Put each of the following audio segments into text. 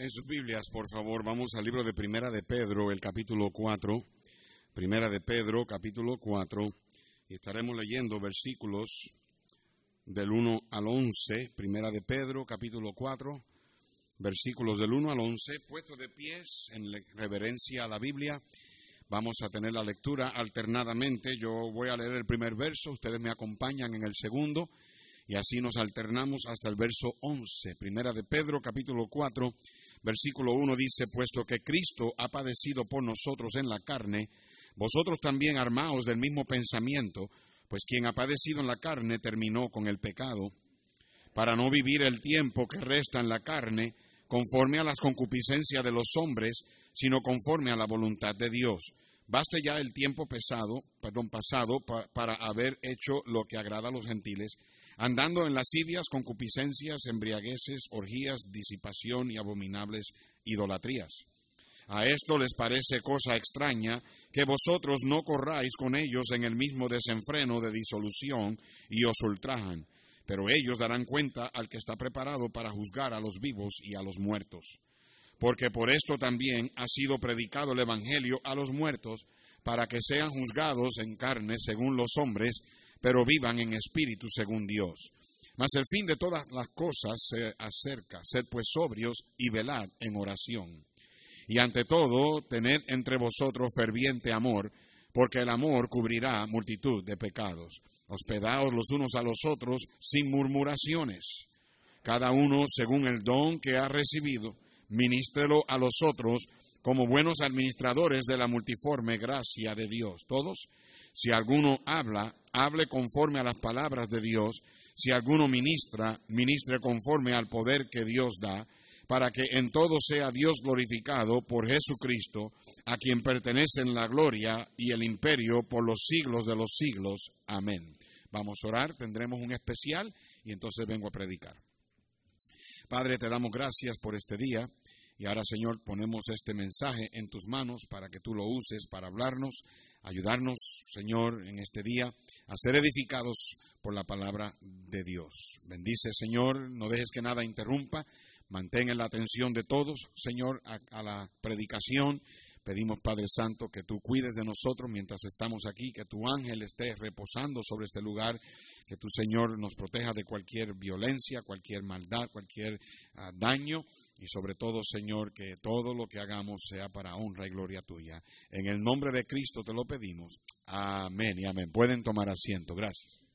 En sus Biblias, por favor, vamos al libro de Primera de Pedro, el capítulo 4. Primera de Pedro, capítulo 4. Y estaremos leyendo versículos del 1 al 11. Primera de Pedro, capítulo 4. Versículos del 1 al 11. Puesto de pies en reverencia a la Biblia. Vamos a tener la lectura alternadamente. Yo voy a leer el primer verso, ustedes me acompañan en el segundo y así nos alternamos hasta el verso 11. Primera de Pedro, capítulo 4, versículo 1 dice, puesto que Cristo ha padecido por nosotros en la carne, vosotros también armaos del mismo pensamiento, pues quien ha padecido en la carne terminó con el pecado, para no vivir el tiempo que resta en la carne conforme a las concupiscencias de los hombres, sino conforme a la voluntad de Dios. Baste ya el tiempo pesado, perdón, pasado para haber hecho lo que agrada a los gentiles, andando en lascivias, concupiscencias, embriagueces, orgías, disipación y abominables idolatrías. A esto les parece cosa extraña que vosotros no corráis con ellos en el mismo desenfreno de disolución y os ultrajan, pero ellos darán cuenta al que está preparado para juzgar a los vivos y a los muertos porque por esto también ha sido predicado el Evangelio a los muertos, para que sean juzgados en carne según los hombres, pero vivan en espíritu según Dios. Mas el fin de todas las cosas se acerca, sed pues sobrios y velad en oración. Y ante todo, tened entre vosotros ferviente amor, porque el amor cubrirá multitud de pecados. Hospedaos los unos a los otros sin murmuraciones, cada uno según el don que ha recibido ministrelo a los otros como buenos administradores de la multiforme gracia de Dios. Todos, si alguno habla, hable conforme a las palabras de Dios, si alguno ministra, ministre conforme al poder que Dios da, para que en todo sea Dios glorificado por Jesucristo, a quien pertenecen la gloria y el imperio por los siglos de los siglos. Amén. Vamos a orar, tendremos un especial y entonces vengo a predicar. Padre, te damos gracias por este día y ahora, Señor, ponemos este mensaje en tus manos para que tú lo uses para hablarnos, ayudarnos, Señor, en este día a ser edificados por la palabra de Dios. Bendice, Señor, no dejes que nada interrumpa, mantén la atención de todos, Señor, a, a la predicación. Pedimos, Padre Santo, que tú cuides de nosotros mientras estamos aquí, que tu ángel esté reposando sobre este lugar que tu Señor nos proteja de cualquier violencia, cualquier maldad, cualquier ah, daño y sobre todo, Señor, que todo lo que hagamos sea para honra y gloria tuya. En el nombre de Cristo te lo pedimos. Amén y amén. Pueden tomar asiento. Gracias.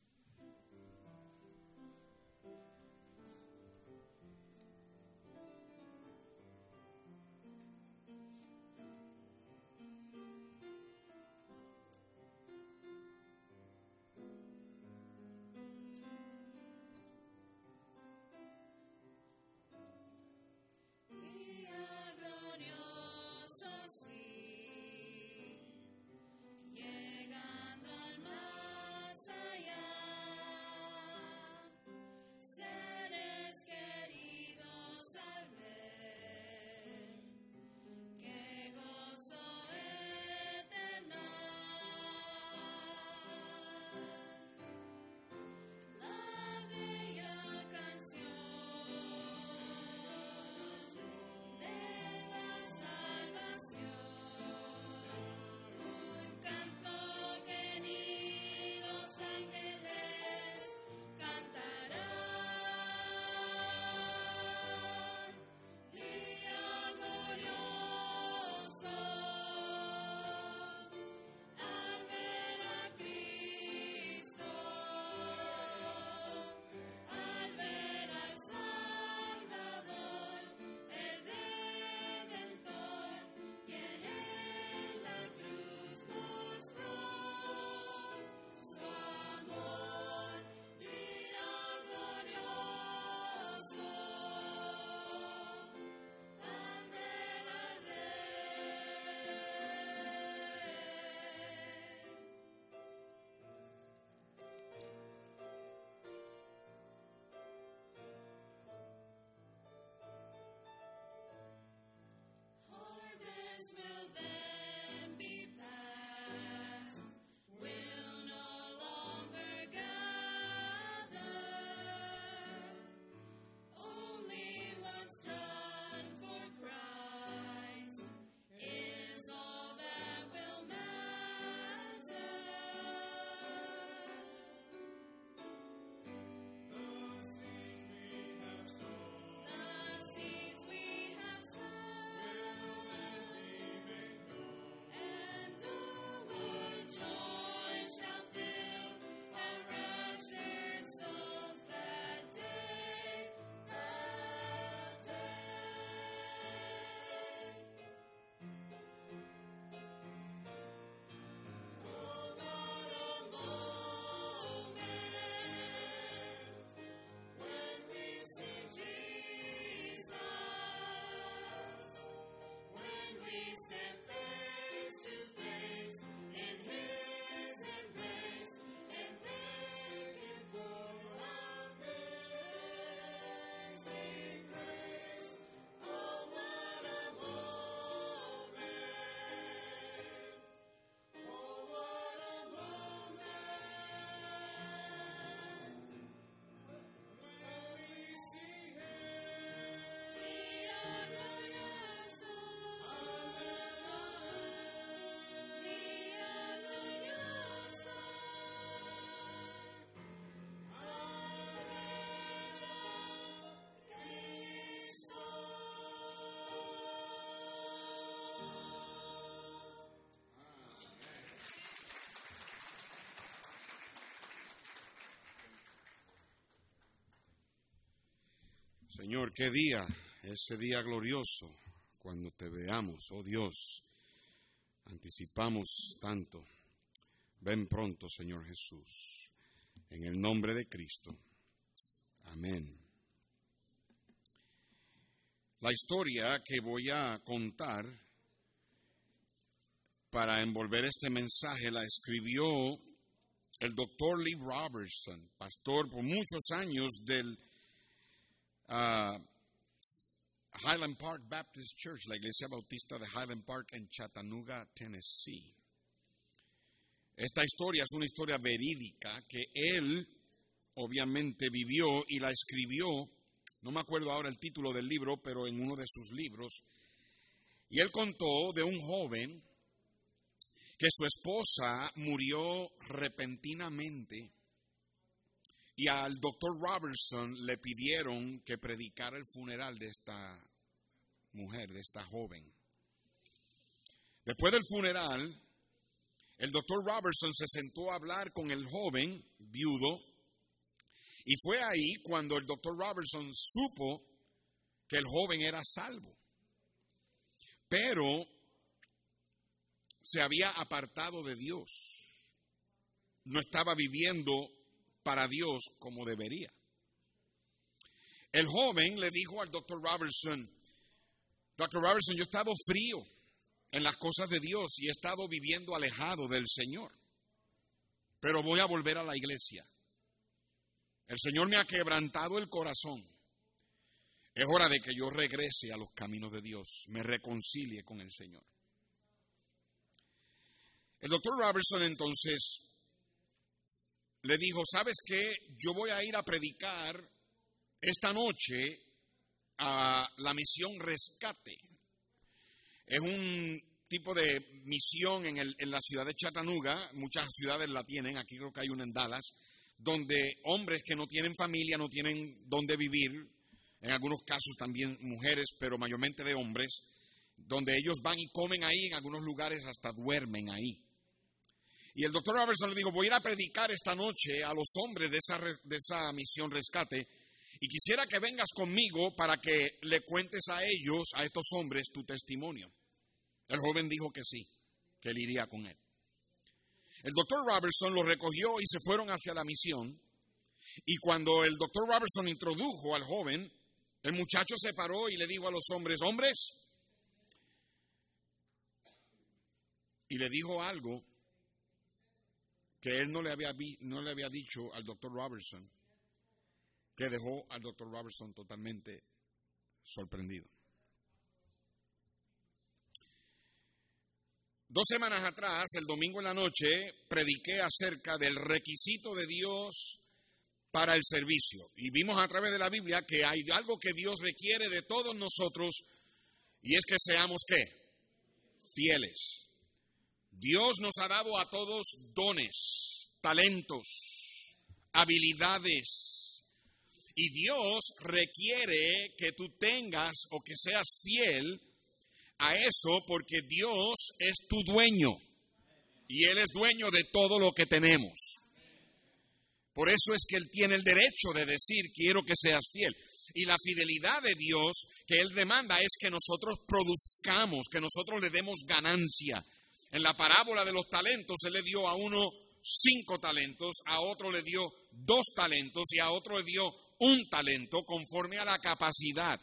Señor, qué día, ese día glorioso, cuando te veamos, oh Dios. Anticipamos tanto. Ven pronto, Señor Jesús. En el nombre de Cristo. Amén. La historia que voy a contar para envolver este mensaje la escribió el doctor Lee Robertson, pastor por muchos años del uh, Highland Park Baptist Church, la iglesia bautista de Highland Park en Chattanooga, Tennessee. Esta historia es una historia verídica que él obviamente vivió y la escribió, no me acuerdo ahora el título del libro, pero en uno de sus libros, y él contó de un joven que su esposa murió repentinamente y al doctor Robertson le pidieron que predicara el funeral de esta mujer, de esta joven. Después del funeral, el doctor Robertson se sentó a hablar con el joven viudo y fue ahí cuando el doctor Robertson supo que el joven era salvo. Pero se había apartado de Dios. No estaba viviendo para Dios como debería. El joven le dijo al doctor Robertson, doctor Robertson, yo he estado frío en las cosas de Dios y he estado viviendo alejado del Señor, pero voy a volver a la iglesia. El Señor me ha quebrantado el corazón. Es hora de que yo regrese a los caminos de Dios, me reconcilie con el Señor. El doctor Robertson entonces le dijo, ¿sabes qué? Yo voy a ir a predicar esta noche a la misión rescate. Es un tipo de misión en, la ciudad de Chattanooga, muchas ciudades la tienen, aquí creo que hay una en Dallas, donde hombres que no tienen familia, no tienen dónde vivir, en algunos casos también mujeres, pero mayormente de hombres, donde ellos van y comen ahí, en algunos lugares hasta duermen ahí. Y el doctor Robertson le dijo, voy a ir a predicar esta noche a los hombres de esa, de esa misión rescate y quisiera que vengas conmigo para que le cuentes a ellos, a estos hombres, tu testimonio. El joven dijo que sí, que él iría con él. El doctor Robertson lo recogió y se fueron hacia la misión. Y cuando el doctor Robertson introdujo al joven, el muchacho se paró y le dijo a los hombres, hombres, y le dijo algo que él no le había, no le había dicho al doctor Robertson, que dejó al doctor Robertson totalmente sorprendido. Dos semanas atrás, el domingo en la noche, prediqué acerca del requisito de Dios para el servicio. Y vimos a través de la Biblia que hay algo que Dios requiere de todos nosotros y es que seamos qué? Fieles. Dios nos ha dado a todos dones, talentos, habilidades. Y Dios requiere que tú tengas o que seas fiel a eso porque Dios es tu dueño. Y Él es dueño de todo lo que tenemos. Por eso es que Él tiene el derecho de decir, quiero que seas fiel. Y la fidelidad de Dios que Él demanda es que nosotros produzcamos, que nosotros le demos ganancia, en la parábola de los talentos, Él le dio a uno cinco talentos, a otro le dio dos talentos y a otro le dio un talento conforme a la capacidad.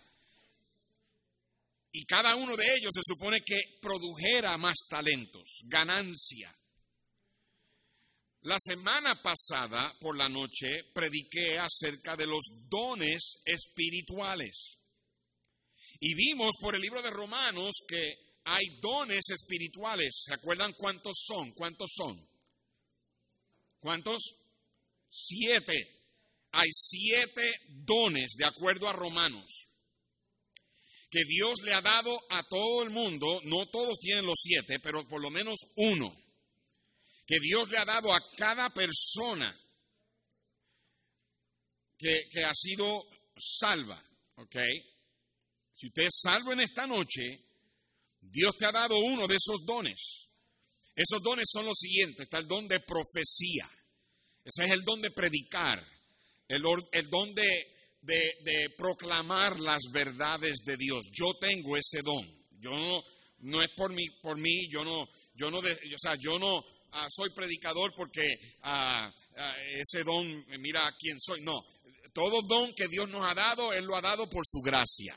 Y cada uno de ellos se supone que produjera más talentos, ganancia. La semana pasada, por la noche, prediqué acerca de los dones espirituales. Y vimos por el libro de Romanos que hay dones espirituales. ¿Se acuerdan cuántos son? ¿Cuántos son? ¿Cuántos? Siete. Hay siete dones, de acuerdo a Romanos, que Dios le ha dado a todo el mundo. No todos tienen los siete, pero por lo menos uno. Que Dios le ha dado a cada persona que, ha sido salva. ¿Ok? Si usted es salvo en esta noche, Dios te ha dado uno de esos dones. Esos dones son los siguientes. Está el don de profecía. Ese es el don de predicar. El, el don de de, proclamar las verdades de Dios. Yo tengo ese don. Yo no, no es por mí, por mí, yo no, yo no, o sea, yo no ah, soy predicador porque ah, ah, ese don, mira quién soy. No, todo don que Dios nos ha dado, Él lo ha dado por su gracia.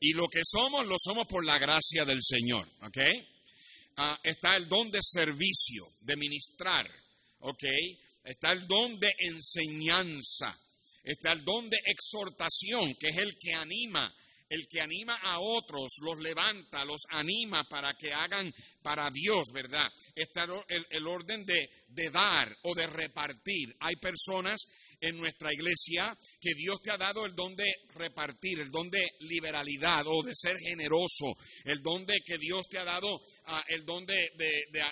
Y lo que somos, lo somos por la gracia del Señor. ¿Ok? está el don de servicio, de ministrar. ¿Ok? Está el don de enseñanza. Está el don de exhortación, que es el que anima, el que anima a otros, los levanta, los anima para que hagan para Dios, ¿verdad? Está el, orden de, de dar o de repartir. Hay personas en nuestra iglesia que Dios te ha dado el don de repartir, el don de liberalidad o de ser generoso, el don de que Dios te ha dado ah, el don de,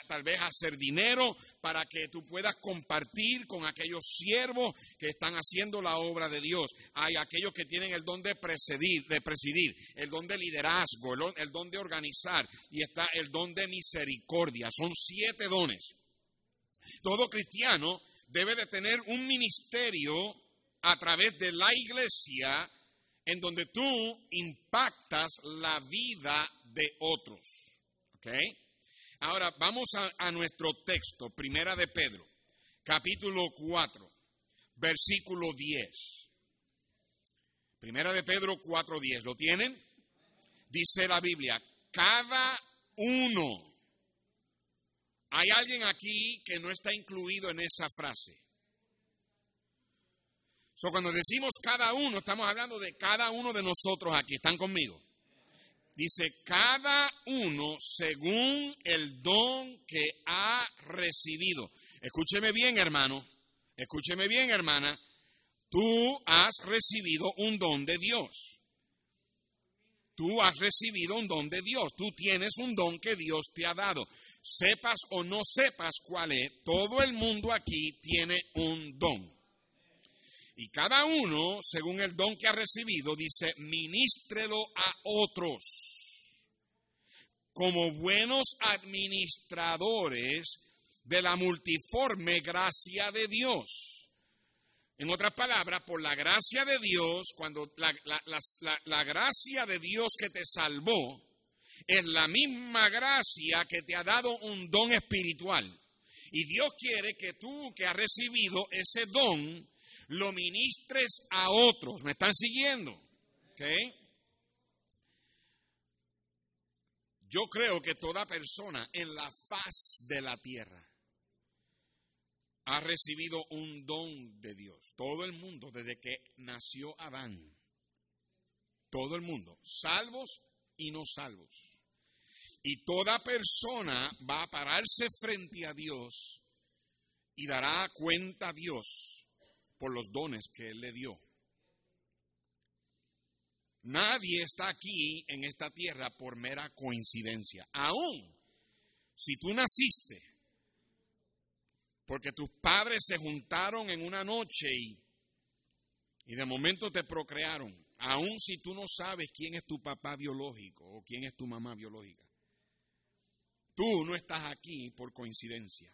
tal vez hacer dinero para que tú puedas compartir con aquellos siervos que están haciendo la obra de Dios. Hay aquellos que tienen el don de presidir, de presidir, el don de liderazgo, el, el don de organizar y está el don de misericordia. Son siete dones. Todo cristiano debe de tener un ministerio a través de la iglesia en donde tú impactas la vida de otros. Ahora vamos a, nuestro texto, Primera de Pedro, capítulo 4, versículo 10. Primera de Pedro 4.10. ¿Lo tienen? Dice la Biblia, cada uno hay alguien aquí que no está incluido en esa frase. So, cuando decimos cada uno, estamos hablando de cada uno de nosotros aquí. ¿Están conmigo? Dice, cada uno según el don que ha recibido. Escúcheme bien, hermano. Escúcheme bien, hermana. Tú has recibido un don de Dios. Tú has recibido un don de Dios. Tú tienes un don que Dios te ha dado sepas o no sepas cuál es, todo el mundo aquí tiene un don. Y cada uno, según el don que ha recibido, dice, ministrelo a otros como buenos administradores de la multiforme gracia de Dios. En otras palabras, por la gracia de Dios, cuando la, la gracia de Dios que te salvó, es la misma gracia que te ha dado un don espiritual. Y Dios quiere que tú que has recibido ese don, lo ministres a otros. ¿Me están siguiendo? Yo creo que toda persona en la faz de la tierra ha recibido un don de Dios. Todo el mundo, desde que nació Adán. Todo el mundo, salvos y no salvos. Y toda persona va a pararse frente a Dios y dará cuenta a Dios por los dones que Él le dio. Nadie está aquí en esta tierra por mera coincidencia. Aún si tú naciste porque tus padres se juntaron en una noche y, y de momento te procrearon, aún si tú no sabes quién es tu papá biológico o quién es tu mamá biológica. Tú no estás aquí por coincidencia.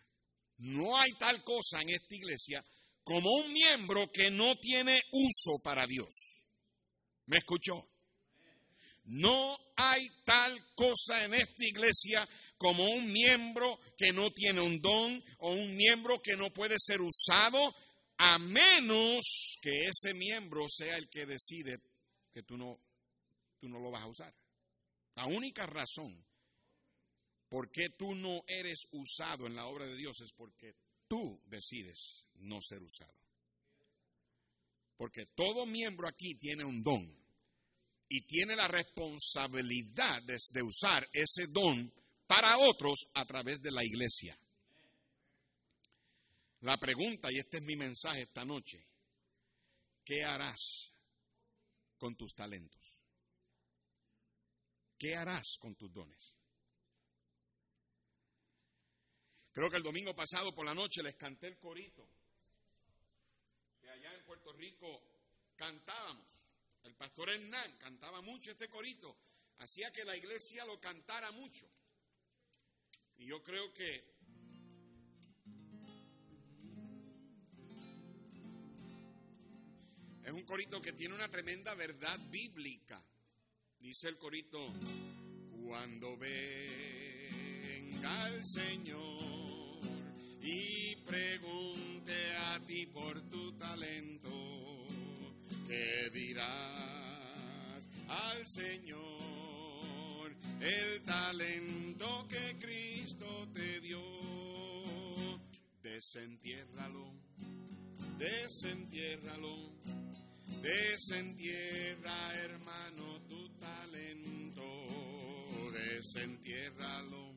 No hay tal cosa en esta iglesia como un miembro que no tiene uso para Dios. ¿Me escuchó? No hay tal cosa en esta iglesia como un miembro que no tiene un don o un miembro que no puede ser usado a menos que ese miembro sea el que decide que tú no, tú no lo vas a usar. La única razón ¿Por qué tú no eres usado en la obra de Dios? Es porque tú decides no ser usado. Porque todo miembro aquí tiene un don y tiene la responsabilidad de, usar ese don para otros a través de la iglesia. La pregunta, y este es mi mensaje esta noche, ¿qué harás con tus talentos? ¿Qué harás con tus dones? Creo que el domingo pasado por la noche les canté el corito, que allá en Puerto Rico cantábamos. El pastor Hernán cantaba mucho este corito, hacía que la iglesia lo cantara mucho. Y yo creo que Es un corito que tiene una tremenda verdad bíblica. Dice el corito, cuando venga el Señor y pregunte a ti por tu talento, ¿qué dirás al Señor? El talento que Cristo te dio, desentiérralo, desentiérralo, desentierra hermano tu talento, desentiérralo,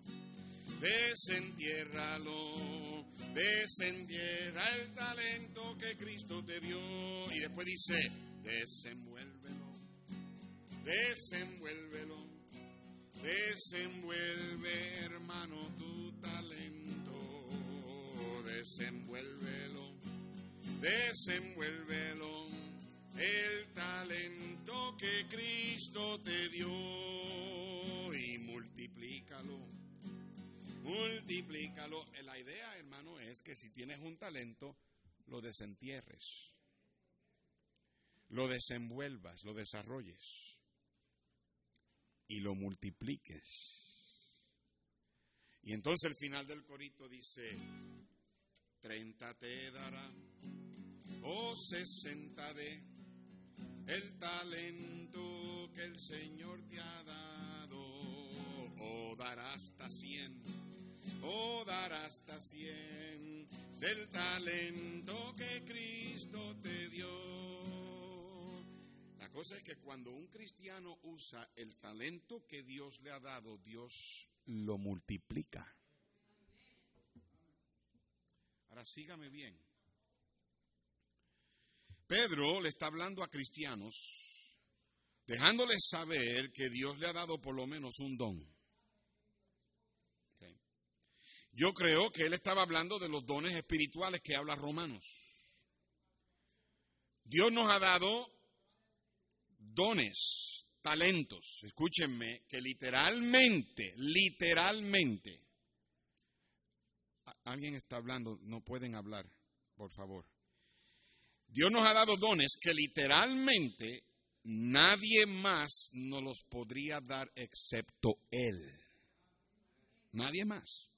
desentiérralo, desentierra el talento que Cristo te dio. Y después dice, desenvuélvelo, desenvuélvelo, desenvuelve hermano tu talento, desenvuélvelo, desenvuélvelo el talento que Cristo te dio y multiplícalo. Multiplícalo. La idea, hermano, es que si tienes un talento, lo desentierres, lo desenvuelvas, lo desarrolles y lo multipliques. Y entonces el final del corito dice, treinta te dará, o sesenta de el talento que el Señor te ha dado, o dará hasta cien, o dará hasta cien del talento que Cristo te dio. La cosa es que cuando un cristiano usa el talento que Dios le ha dado, Dios lo multiplica. Ahora sígame bien. Pedro le está hablando a cristianos, dejándoles saber que Dios le ha dado por lo menos un don. Yo creo que él estaba hablando de los dones espirituales que habla Romanos. Dios nos ha dado dones, talentos, escúchenme, que literalmente, literalmente, alguien está hablando, no pueden hablar, por favor. Dios nos ha dado dones que literalmente nadie más nos los podría dar excepto Él. Nadie más.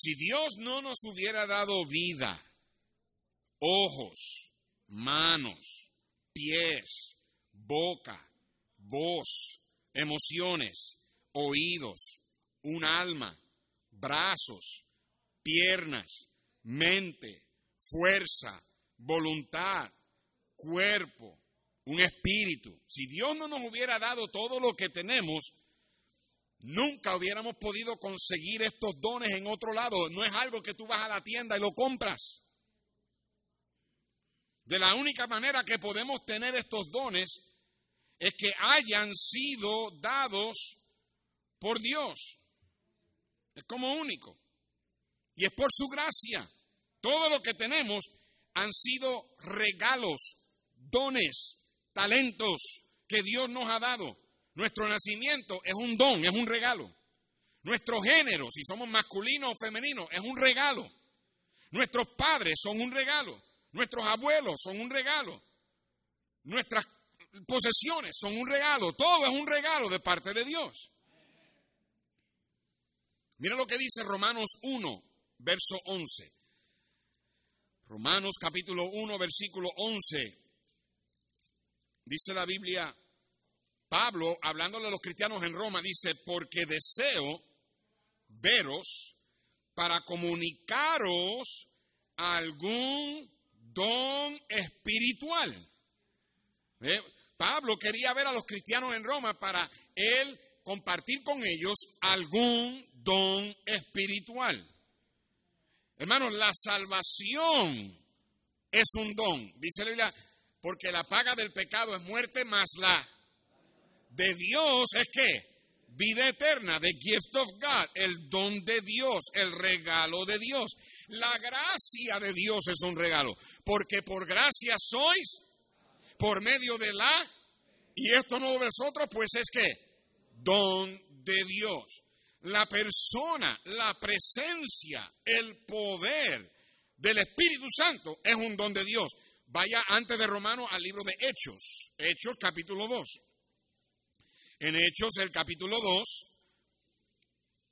Si Dios no nos hubiera dado vida, ojos, manos, pies, boca, voz, emociones, oídos, un alma, brazos, piernas, mente, fuerza, voluntad, cuerpo, un espíritu. Si Dios no nos hubiera dado todo lo que tenemos, nunca hubiéramos podido conseguir estos dones en otro lado. No es algo que tú vas a la tienda y lo compras. De la única manera que podemos tener estos dones es que hayan sido dados por Dios. Es como único. Y es por su gracia. Todo lo que tenemos han sido regalos, dones, talentos que Dios nos ha dado. Nuestro nacimiento es un don, es un regalo. Nuestro género, si somos masculinos o femeninos, es un regalo. Nuestros padres son un regalo. Nuestros abuelos son un regalo. Nuestras posesiones son un regalo. Todo es un regalo de parte de Dios. Mira lo que dice Romanos 1, verso 11. Romanos capítulo 1, versículo 11. Dice la Biblia, Pablo, hablándole a los cristianos en Roma, dice, porque deseo veros para comunicaros algún don espiritual. ¿Eh? Pablo quería ver a los cristianos en Roma para él compartir con ellos algún don espiritual. Hermanos, la salvación es un don. Dice la Biblia, porque la paga del pecado es muerte, más la de Dios es que vida eterna, the gift of God, el don de Dios, el regalo de Dios. La gracia de Dios es un regalo, porque por gracia sois por medio de la, y esto no vosotros, pues es que don de Dios la persona, la presencia, el poder del Espíritu Santo es un don de Dios. vaya antes de Romanos al libro de Hechos, Hechos capítulo 2. En Hechos el capítulo 2,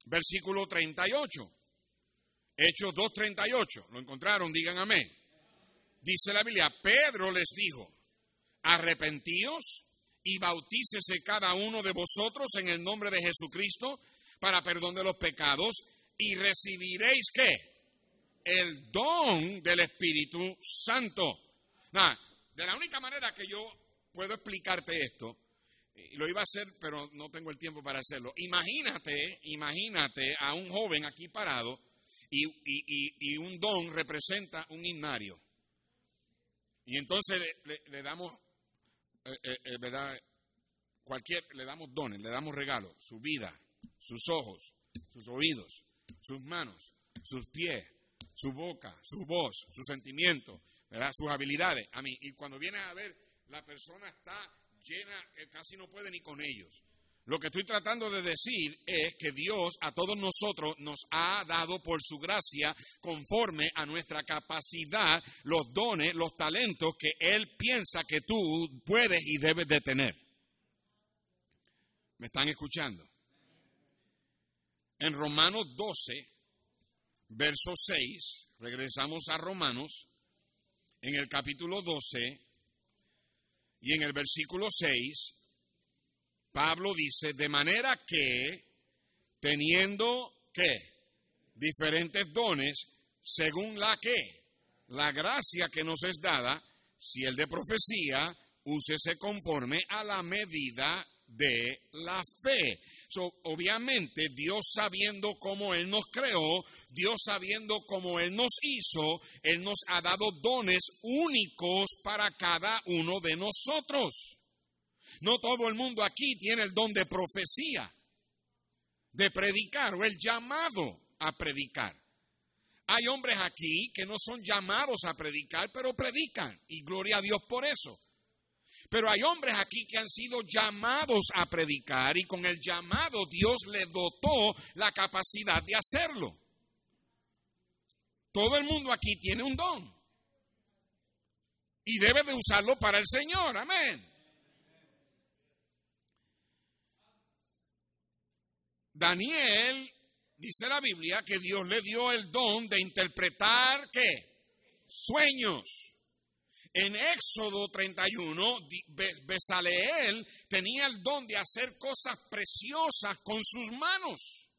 versículo 38. Hechos 2.38. ¿Lo encontraron? Digan amén. Dice la Biblia, Pedro les dijo, arrepentíos y bautícese cada uno de vosotros en el nombre de Jesucristo para perdón de los pecados y recibiréis qué? El don del Espíritu Santo. de la única manera que yo puedo explicarte esto, lo iba a hacer, pero no tengo el tiempo para hacerlo. Imagínate, imagínate a un joven aquí parado y, un don representa un himnario. Y entonces le, damos, eh, eh, eh, ¿verdad? Cualquier, le damos dones, le damos regalos, su vida, sus ojos, sus oídos, sus manos, sus pies, su boca, su voz, sus sentimientos, ¿verdad? sus habilidades. A mí, y cuando viene a ver, la persona está llena que casi no puede ni con ellos. Lo que estoy tratando de decir es que Dios a todos nosotros nos ha dado por su gracia, conforme a nuestra capacidad, los dones, los talentos que Él piensa que tú puedes y debes de tener. ¿Me están escuchando? En Romanos 12, verso 6, regresamos a Romanos, en el capítulo 12 y en el versículo 6, Pablo dice, de manera que, teniendo que diferentes dones, según la que, la gracia que nos es dada, si el de profecía, úsese conforme a la medida de la fe. obviamente, Dios sabiendo cómo Él nos creó, Dios sabiendo cómo Él nos hizo, Él nos ha dado dones únicos para cada uno de nosotros. No todo el mundo aquí tiene el don de profecía, de predicar o el llamado a predicar. Hay hombres aquí que no son llamados a predicar, pero predican y gloria a Dios por eso. Pero hay hombres aquí que han sido llamados a predicar y con el llamado Dios le dotó la capacidad de hacerlo. Todo el mundo aquí tiene un don y debe de usarlo para el Señor. Amén. Daniel, dice la Biblia, que Dios le dio el don de interpretar qué? Sueños. En Éxodo 31, Besaleel tenía el don de hacer cosas preciosas con sus manos.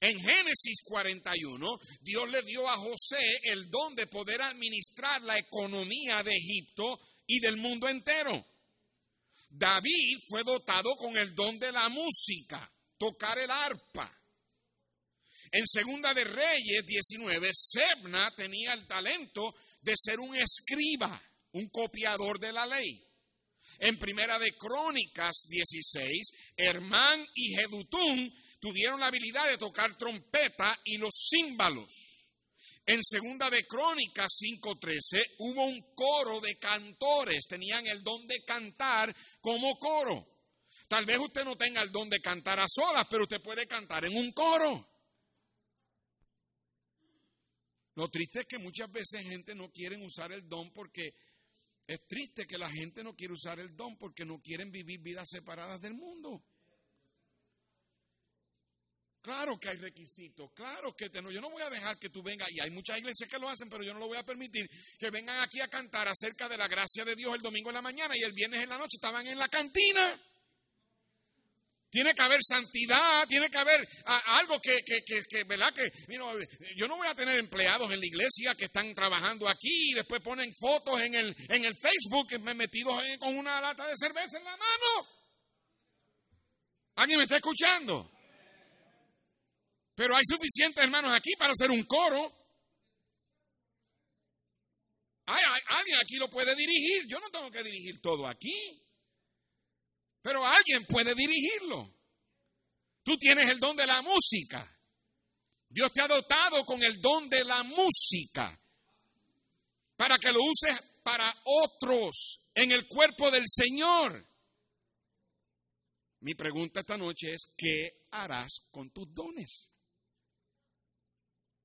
En Génesis 41, Dios le dio a José el don de poder administrar la economía de Egipto y del mundo entero. David fue dotado con el don de la música tocar el arpa. En Segunda de Reyes 19, Sebna tenía el talento de ser un escriba, un copiador de la ley. En Primera de Crónicas 16, Hermán y Jedutún tuvieron la habilidad de tocar trompeta y los címbalos. En Segunda de Crónicas 5:13 hubo un coro de cantores, tenían el don de cantar como coro. Tal vez usted no tenga el don de cantar a solas, pero usted puede cantar en un coro. Lo triste es que muchas veces gente no quiere usar el don porque es triste que la gente no quiere usar el don porque no quieren vivir vidas separadas del mundo. Claro que hay requisitos, claro que yo no voy a dejar que tú vengas, y hay muchas iglesias que lo hacen, pero yo no lo voy a permitir, que vengan aquí a cantar acerca de la gracia de Dios el domingo en la mañana y el viernes en la noche estaban en la cantina. Tiene que haber santidad, tiene que haber algo que, ¿verdad? Que, yo no voy a tener empleados en la iglesia que están trabajando aquí y después ponen fotos en el, en el Facebook metidos con una lata de cerveza en la mano. ¿Alguien me está escuchando? Pero hay suficientes hermanos aquí para hacer un coro. alguien aquí lo puede dirigir. Yo no tengo que dirigir todo aquí. Pero alguien puede dirigirlo. Tú tienes el don de la música. Dios te ha dotado con el don de la música para que lo uses para otros en el cuerpo del Señor. Mi pregunta esta noche es, ¿qué harás con tus dones?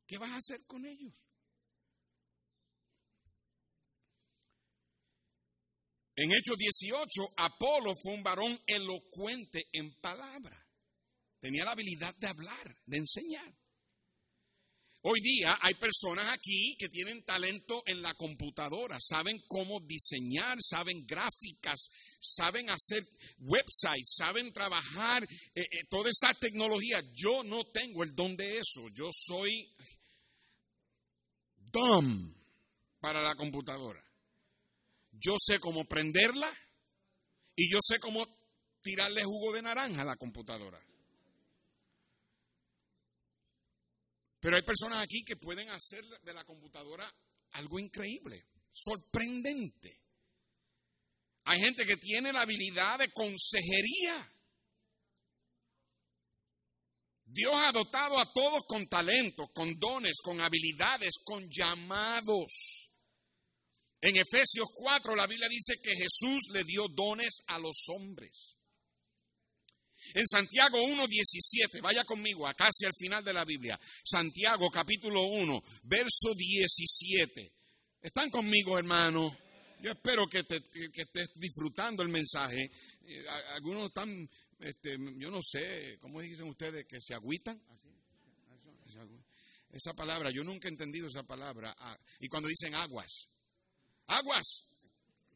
¿Qué vas a hacer con ellos? En Hechos 18, Apolo fue un varón elocuente en palabra. Tenía la habilidad de hablar, de enseñar. Hoy día hay personas aquí que tienen talento en la computadora, saben cómo diseñar, saben gráficas, saben hacer websites, saben trabajar eh, eh, toda esta tecnología. Yo no tengo el don de eso, yo soy dumb para la computadora. Yo sé cómo prenderla y yo sé cómo tirarle jugo de naranja a la computadora. Pero hay personas aquí que pueden hacer de la computadora algo increíble, sorprendente. Hay gente que tiene la habilidad de consejería. Dios ha dotado a todos con talentos, con dones, con habilidades, con llamados. En Efesios 4 la Biblia dice que Jesús le dio dones a los hombres. En Santiago 1.17, vaya conmigo, acá hacia el final de la Biblia. Santiago capítulo 1, verso 17. ¿Están conmigo, hermano? Yo espero que, te, estés disfrutando el mensaje. Eh, algunos están, este, yo no sé, ¿cómo dicen ustedes? Que se agüitan. Esa palabra, yo nunca he entendido esa palabra. Ah, y cuando dicen aguas, aguas,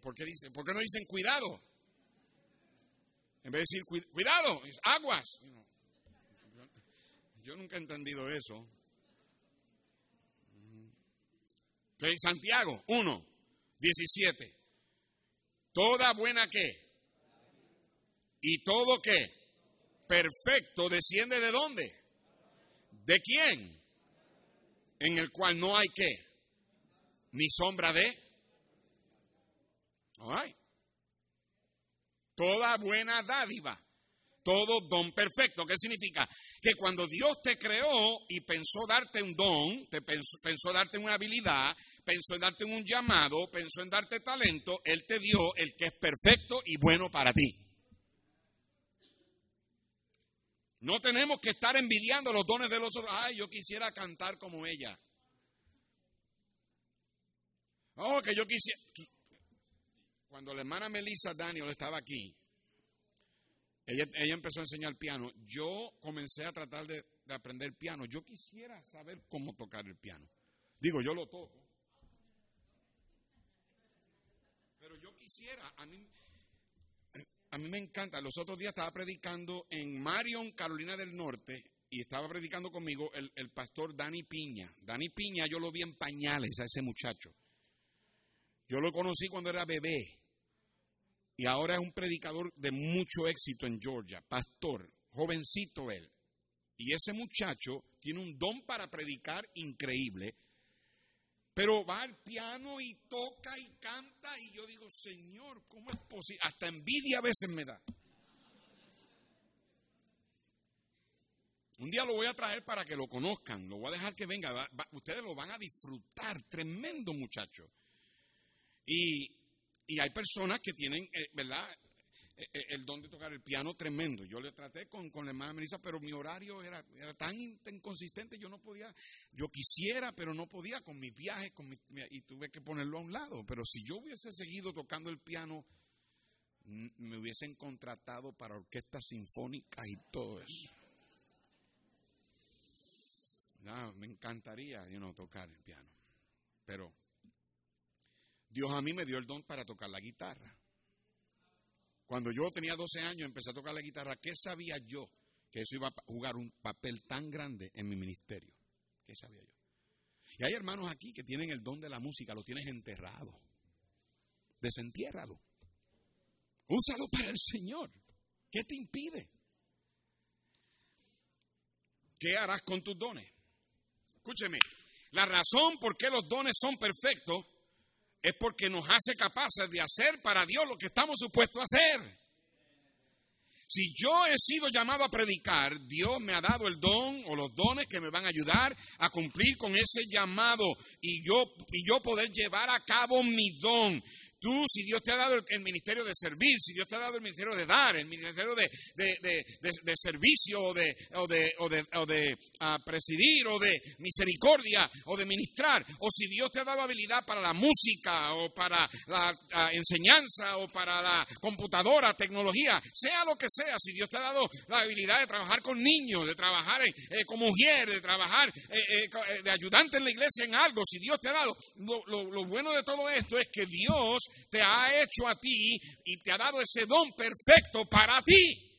¿por qué, dicen, ¿por qué no dicen cuidado? En vez de decir, cuidado, aguas. Yo nunca he entendido eso. Santiago 1, 17. Toda buena que. Y todo que. Perfecto desciende de dónde? ¿De quién? En el cual no hay que. Ni sombra de. Toda buena dádiva, todo don perfecto. ¿Qué significa? Que cuando Dios te creó y pensó darte un don, te pensó, pensó darte una habilidad, pensó en darte un llamado, pensó en darte talento, Él te dio el que es perfecto y bueno para ti. No tenemos que estar envidiando los dones de los otros. Ay, yo quisiera cantar como ella. Oh, que yo quisiera. Cuando la hermana Melissa Daniel estaba aquí, ella, empezó a enseñar piano. Yo comencé a tratar de, aprender piano. Yo quisiera saber cómo tocar el piano. Digo, yo lo toco. Pero yo quisiera, a mí, a mí me encanta. Los otros días estaba predicando en Marion, Carolina del Norte, y estaba predicando conmigo el, el pastor Dani Piña. Dani Piña, yo lo vi en pañales a ese muchacho. Yo lo conocí cuando era bebé. Y ahora es un predicador de mucho éxito en Georgia, pastor, jovencito él. Y ese muchacho tiene un don para predicar increíble, pero va al piano y toca y canta y yo digo, Señor, ¿cómo es posible? Hasta envidia a veces me da. Un día lo voy a traer para que lo conozcan, lo voy a dejar que venga, ustedes lo van a disfrutar, tremendo muchacho. Y y hay personas que tienen, eh, ¿verdad? Eh, eh, el don de tocar el piano tremendo. Yo le traté con, con la hermana Melissa, pero mi horario era, era tan inconsistente, yo no podía, yo quisiera, pero no podía con mi viaje, con y tuve que ponerlo a un lado. Pero si yo hubiese seguido tocando el piano, me hubiesen contratado para orquestas sinfónicas y todo eso. me encantaría you tocar el piano, pero Dios a mí me dio el don para tocar la guitarra. Cuando yo tenía 12 años empecé a tocar la guitarra, ¿qué sabía yo? Que eso iba a jugar un papel tan grande en mi ministerio. ¿Qué sabía yo? Y hay hermanos aquí que tienen el don de la música, lo tienes enterrado. Desentiérralo. Úsalo para el Señor. ¿Qué te impide? ¿Qué harás con tus dones? Escúcheme, la razón por qué los dones son perfectos es porque nos hace capaces de hacer para Dios lo que estamos supuestos a hacer. Si yo he sido llamado a predicar, Dios me ha dado el don o los dones que me van a ayudar a cumplir con ese llamado y yo, y yo poder llevar a cabo mi don. Tú, si Dios te ha dado el, ministerio de servir, si Dios te ha dado el ministerio de dar, el ministerio de, servicio o de, o de, ah, presidir o de misericordia o de ministrar, o si Dios te ha dado habilidad para la música o para la ah, enseñanza o para la computadora, tecnología, sea lo que sea, si Dios te ha dado la habilidad de trabajar con niños, de trabajar eh, como mujer, de trabajar eh, eh, de ayudante en la iglesia en algo, si Dios te ha dado, lo bueno de todo esto es que Dios te ha hecho a ti y te ha dado ese don perfecto para ti.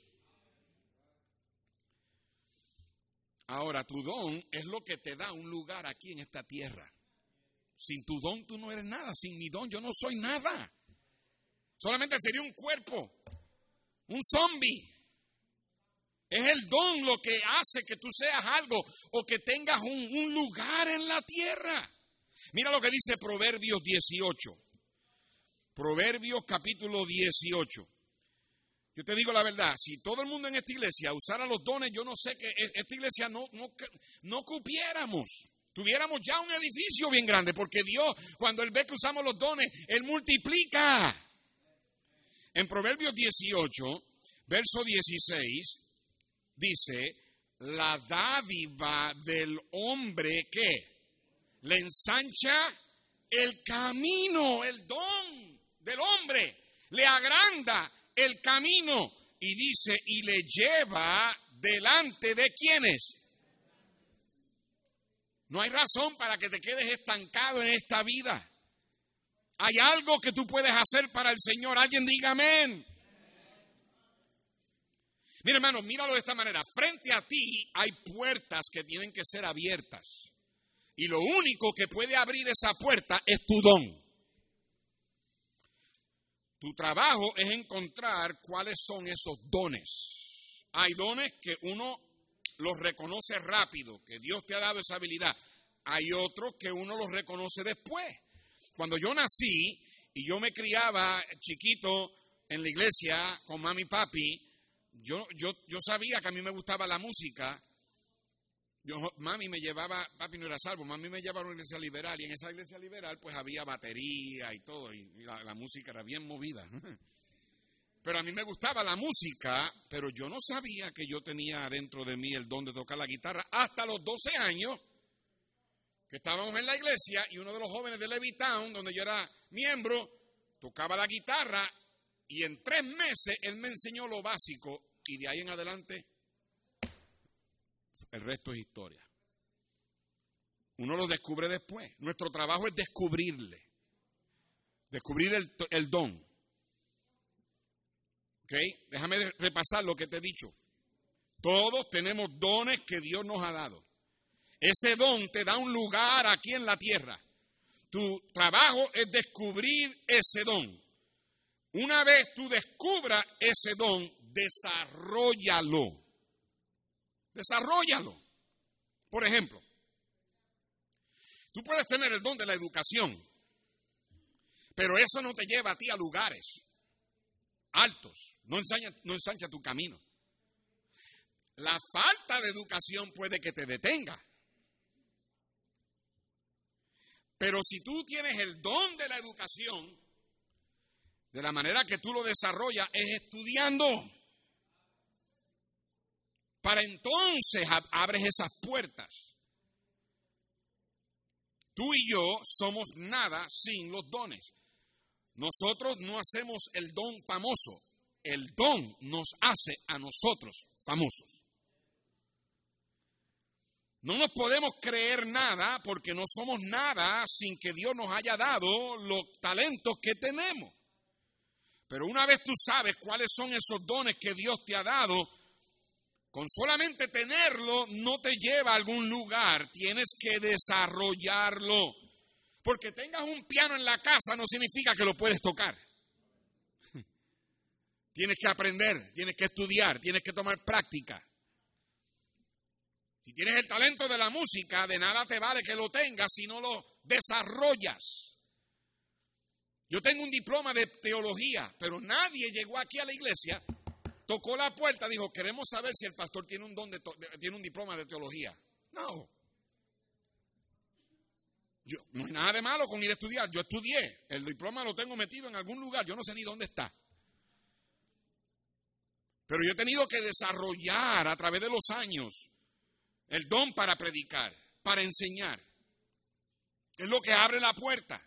Ahora, tu don es lo que te da un lugar aquí en esta tierra. Sin tu don tú no eres nada. Sin mi don yo no soy nada. Solamente sería un cuerpo, un zombie. Es el don lo que hace que tú seas algo o que tengas un, un lugar en la tierra. Mira lo que dice Proverbios 18. Proverbios capítulo 18. Yo te digo la verdad, si todo el mundo en esta iglesia usara los dones, yo no sé que esta iglesia no, no, no cupiéramos. Tuviéramos ya un edificio bien grande, porque Dios, cuando Él ve que usamos los dones, Él multiplica. En Proverbios 18, verso 16, dice, la dádiva del hombre que le ensancha el camino, el don del hombre, le agranda el camino y dice, y le lleva delante de quienes. No hay razón para que te quedes estancado en esta vida. Hay algo que tú puedes hacer para el Señor. Alguien diga amén. Mira, hermano, míralo de esta manera. Frente a ti hay puertas que tienen que ser abiertas. Y lo único que puede abrir esa puerta es tu don. Tu trabajo es encontrar cuáles son esos dones. Hay dones que uno los reconoce rápido, que Dios te ha dado esa habilidad. Hay otros que uno los reconoce después. Cuando yo nací y yo me criaba chiquito en la iglesia con mami y papi, yo, yo, yo sabía que a mí me gustaba la música yo, mami me llevaba, papi no era salvo, mami me llevaba a una iglesia liberal y en esa iglesia liberal pues había batería y todo y la, música era bien movida. Pero a mí me gustaba la música, pero yo no sabía que yo tenía dentro de mí el don de tocar la guitarra hasta los 12 años que estábamos en la iglesia y uno de los jóvenes de Levittown, donde yo era miembro, tocaba la guitarra y en tres meses él me enseñó lo básico y de ahí en adelante el resto es historia. Uno lo descubre después. Nuestro trabajo es descubrirle. Descubrir el, don. ¿Ok? Déjame repasar lo que te he dicho. Todos tenemos dones que Dios nos ha dado. Ese don te da un lugar aquí en la tierra. Tu trabajo es descubrir ese don. Una vez tú descubras ese don, desarrollalo. Desarrollalo. Por ejemplo, tú puedes tener el don de la educación, pero eso no te lleva a ti a lugares altos, no ensancha, no ensancha tu camino. La falta de educación puede que te detenga. Pero si tú tienes el don de la educación, de la manera que tú lo desarrollas es estudiando para entonces abres esas puertas. Tú y yo somos nada sin los dones. Nosotros no hacemos el don famoso, el don nos hace a nosotros famosos. No nos podemos creer nada porque no somos nada sin que Dios nos haya dado los talentos que tenemos. Pero una vez tú sabes cuáles son esos dones que Dios te ha dado, con solamente tenerlo no te lleva a algún lugar, tienes que desarrollarlo. Porque tengas un piano en la casa no significa que lo puedes tocar. Tienes que aprender, tienes que estudiar, tienes que tomar práctica. Si tienes el talento de la música, de nada te vale que lo tengas si no lo desarrollas. Yo tengo un diploma de teología, pero nadie llegó aquí a la iglesia tocó la puerta, dijo, queremos saber si el pastor tiene un don de, tiene un diploma de teología. No. Yo, no hay nada de malo con ir a estudiar. Yo estudié. El diploma lo tengo metido en algún lugar. Yo no sé ni dónde está. Pero yo he tenido que desarrollar a través de los años el don para predicar, para enseñar. Es lo que abre la puerta.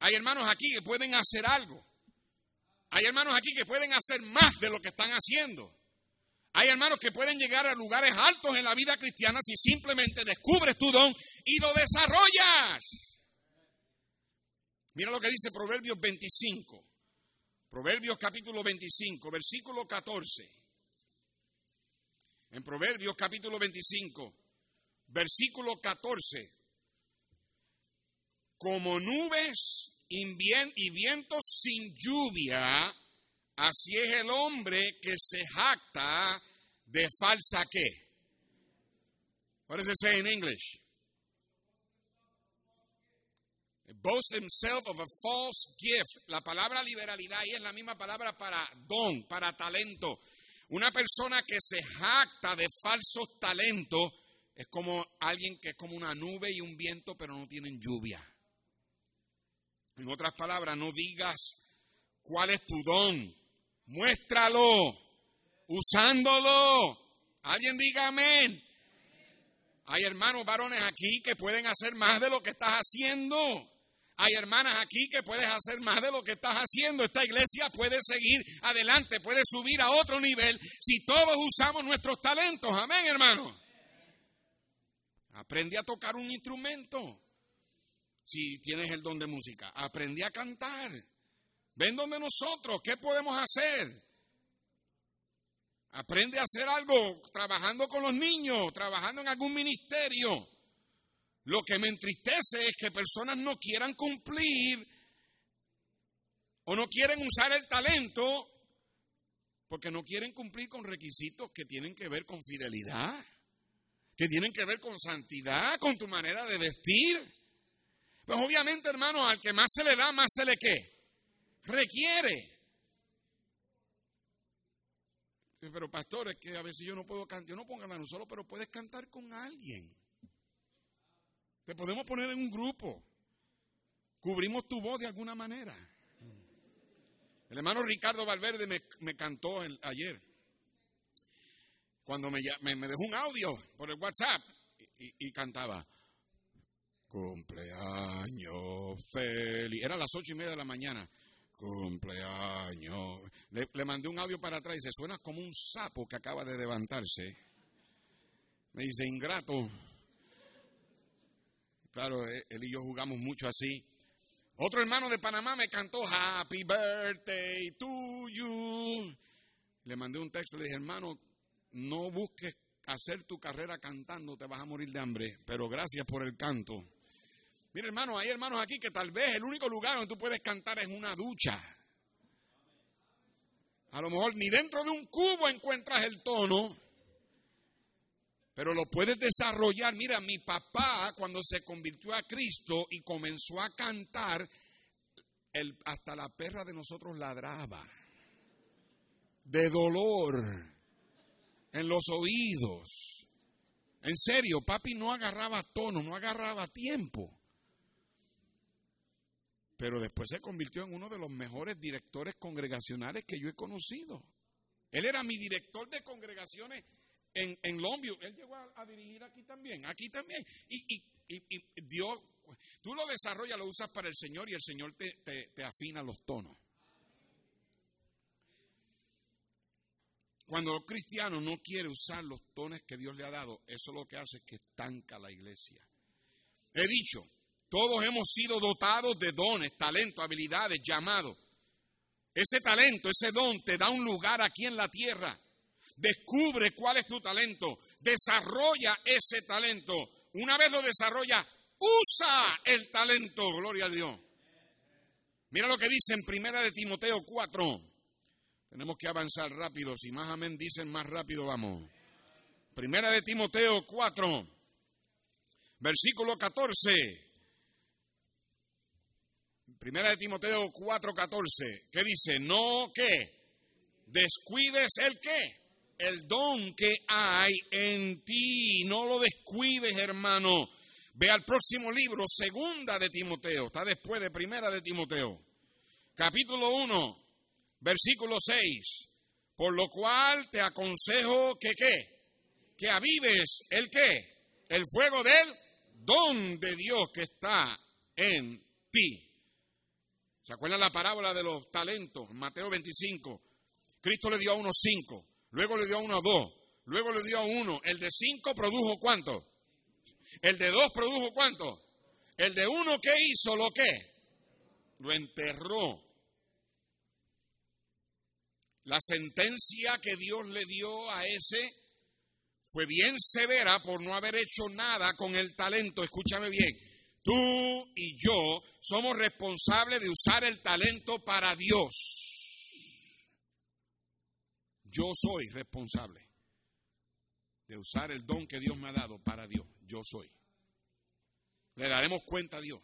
Hay hermanos aquí que pueden hacer algo. Hay hermanos aquí que pueden hacer más de lo que están haciendo. Hay hermanos que pueden llegar a lugares altos en la vida cristiana si simplemente descubres tu don y lo desarrollas. Mira lo que dice Proverbios 25. Proverbios capítulo 25, versículo 14. En Proverbios capítulo 25, versículo 14. Como nubes y vientos sin lluvia, así es el hombre que se jacta de falsa qué. What does it say in English? Boast himself of a false gift. La palabra liberalidad ahí es la misma palabra para don, para talento. Una persona que se jacta de falsos talentos es como alguien que es como una nube y un viento, pero no tienen lluvia. En otras palabras, no digas cuál es tu don. Muéstralo, usándolo. Alguien diga amén. Hay hermanos varones aquí que pueden hacer más de lo que estás haciendo. Hay hermanas aquí que puedes hacer más de lo que estás haciendo. Esta iglesia puede seguir adelante, puede subir a otro nivel si todos usamos nuestros talentos. Amén, hermano. Aprende a tocar un instrumento si tienes el don de música. Aprendí a cantar. Ven donde nosotros, ¿qué podemos hacer? Aprende a hacer algo trabajando con los niños, trabajando en algún ministerio. Lo que me entristece es que personas no quieran cumplir o no quieren usar el talento porque no quieren cumplir con requisitos que tienen que ver con fidelidad, que tienen que ver con santidad, con tu manera de vestir. Pues obviamente, hermano, al que más se le da, más se le qué. Requiere. Pero pastor, es que a veces yo no puedo cantar, yo no puedo cantar solo, pero puedes cantar con alguien. Te podemos poner en un grupo. Cubrimos tu voz de alguna manera. El hermano Ricardo Valverde me, cantó ayer. Cuando me, dejó un audio por el WhatsApp y cantaba. Cumpleaños feliz. Era las ocho y media de la mañana. Cumpleaños. Le, mandé un audio para atrás y se suena como un sapo que acaba de levantarse. Me dice, ingrato. Claro, eh, él y yo jugamos mucho así. Otro hermano de Panamá me cantó Happy Birthday to you. Le mandé un texto, le dije, hermano, no busques hacer tu carrera cantando, te vas a morir de hambre, pero gracias por el canto. Mira, hermano, hay hermanos aquí que tal vez el único lugar donde tú puedes cantar es una ducha. A lo mejor ni dentro de un cubo encuentras el tono, pero lo puedes desarrollar. Mira, mi papá cuando se convirtió a Cristo y comenzó a cantar, hasta la perra de nosotros ladraba de dolor en los oídos. En serio, papi no agarraba tono, no agarraba tiempo pero después se convirtió en uno de los mejores directores congregacionales que yo he conocido. Él era mi director de congregaciones en, en. Él llegó a, dirigir aquí también, aquí también. Y, Dios, tú lo desarrollas, lo usas para el Señor y el Señor te, te afina los tonos. Cuando el cristiano no quiere usar los tones que Dios le ha dado, eso lo que hace es que estanca la iglesia. He dicho, todos hemos sido dotados de dones, talentos, habilidades, llamados. Ese talento, ese don te da un lugar aquí en la tierra. Descubre cuál es tu talento. Desarrolla ese talento. Una vez lo desarrolla, usa el talento. Gloria a Dios. Mira lo que dice en Primera de Timoteo 4. Tenemos que avanzar rápido. Si más amén dicen, más rápido vamos. Primera de Timoteo 4, versículo 14. Primera de Timoteo 4:14, ¿qué dice? No que descuides el qué? El don que hay en ti. No lo descuides, hermano. Ve al próximo libro, segunda de Timoteo, está después de primera de Timoteo, capítulo 1, versículo 6. Por lo cual te aconsejo que qué? Que avives el qué? El fuego del don de Dios que está en ti. ¿Se acuerdan la parábola de los talentos? Mateo 25. Cristo le dio a uno cinco, luego le dio a uno dos, luego le dio a uno. El de cinco produjo cuánto? El de dos produjo cuánto? El de uno, ¿qué hizo? ¿Lo qué? Lo enterró. La sentencia que Dios le dio a ese fue bien severa por no haber hecho nada con el talento. Escúchame bien. Tú y yo somos responsables de usar el talento para Dios. Yo soy responsable de usar el don que Dios me ha dado para Dios. Yo soy. Le daremos cuenta a Dios.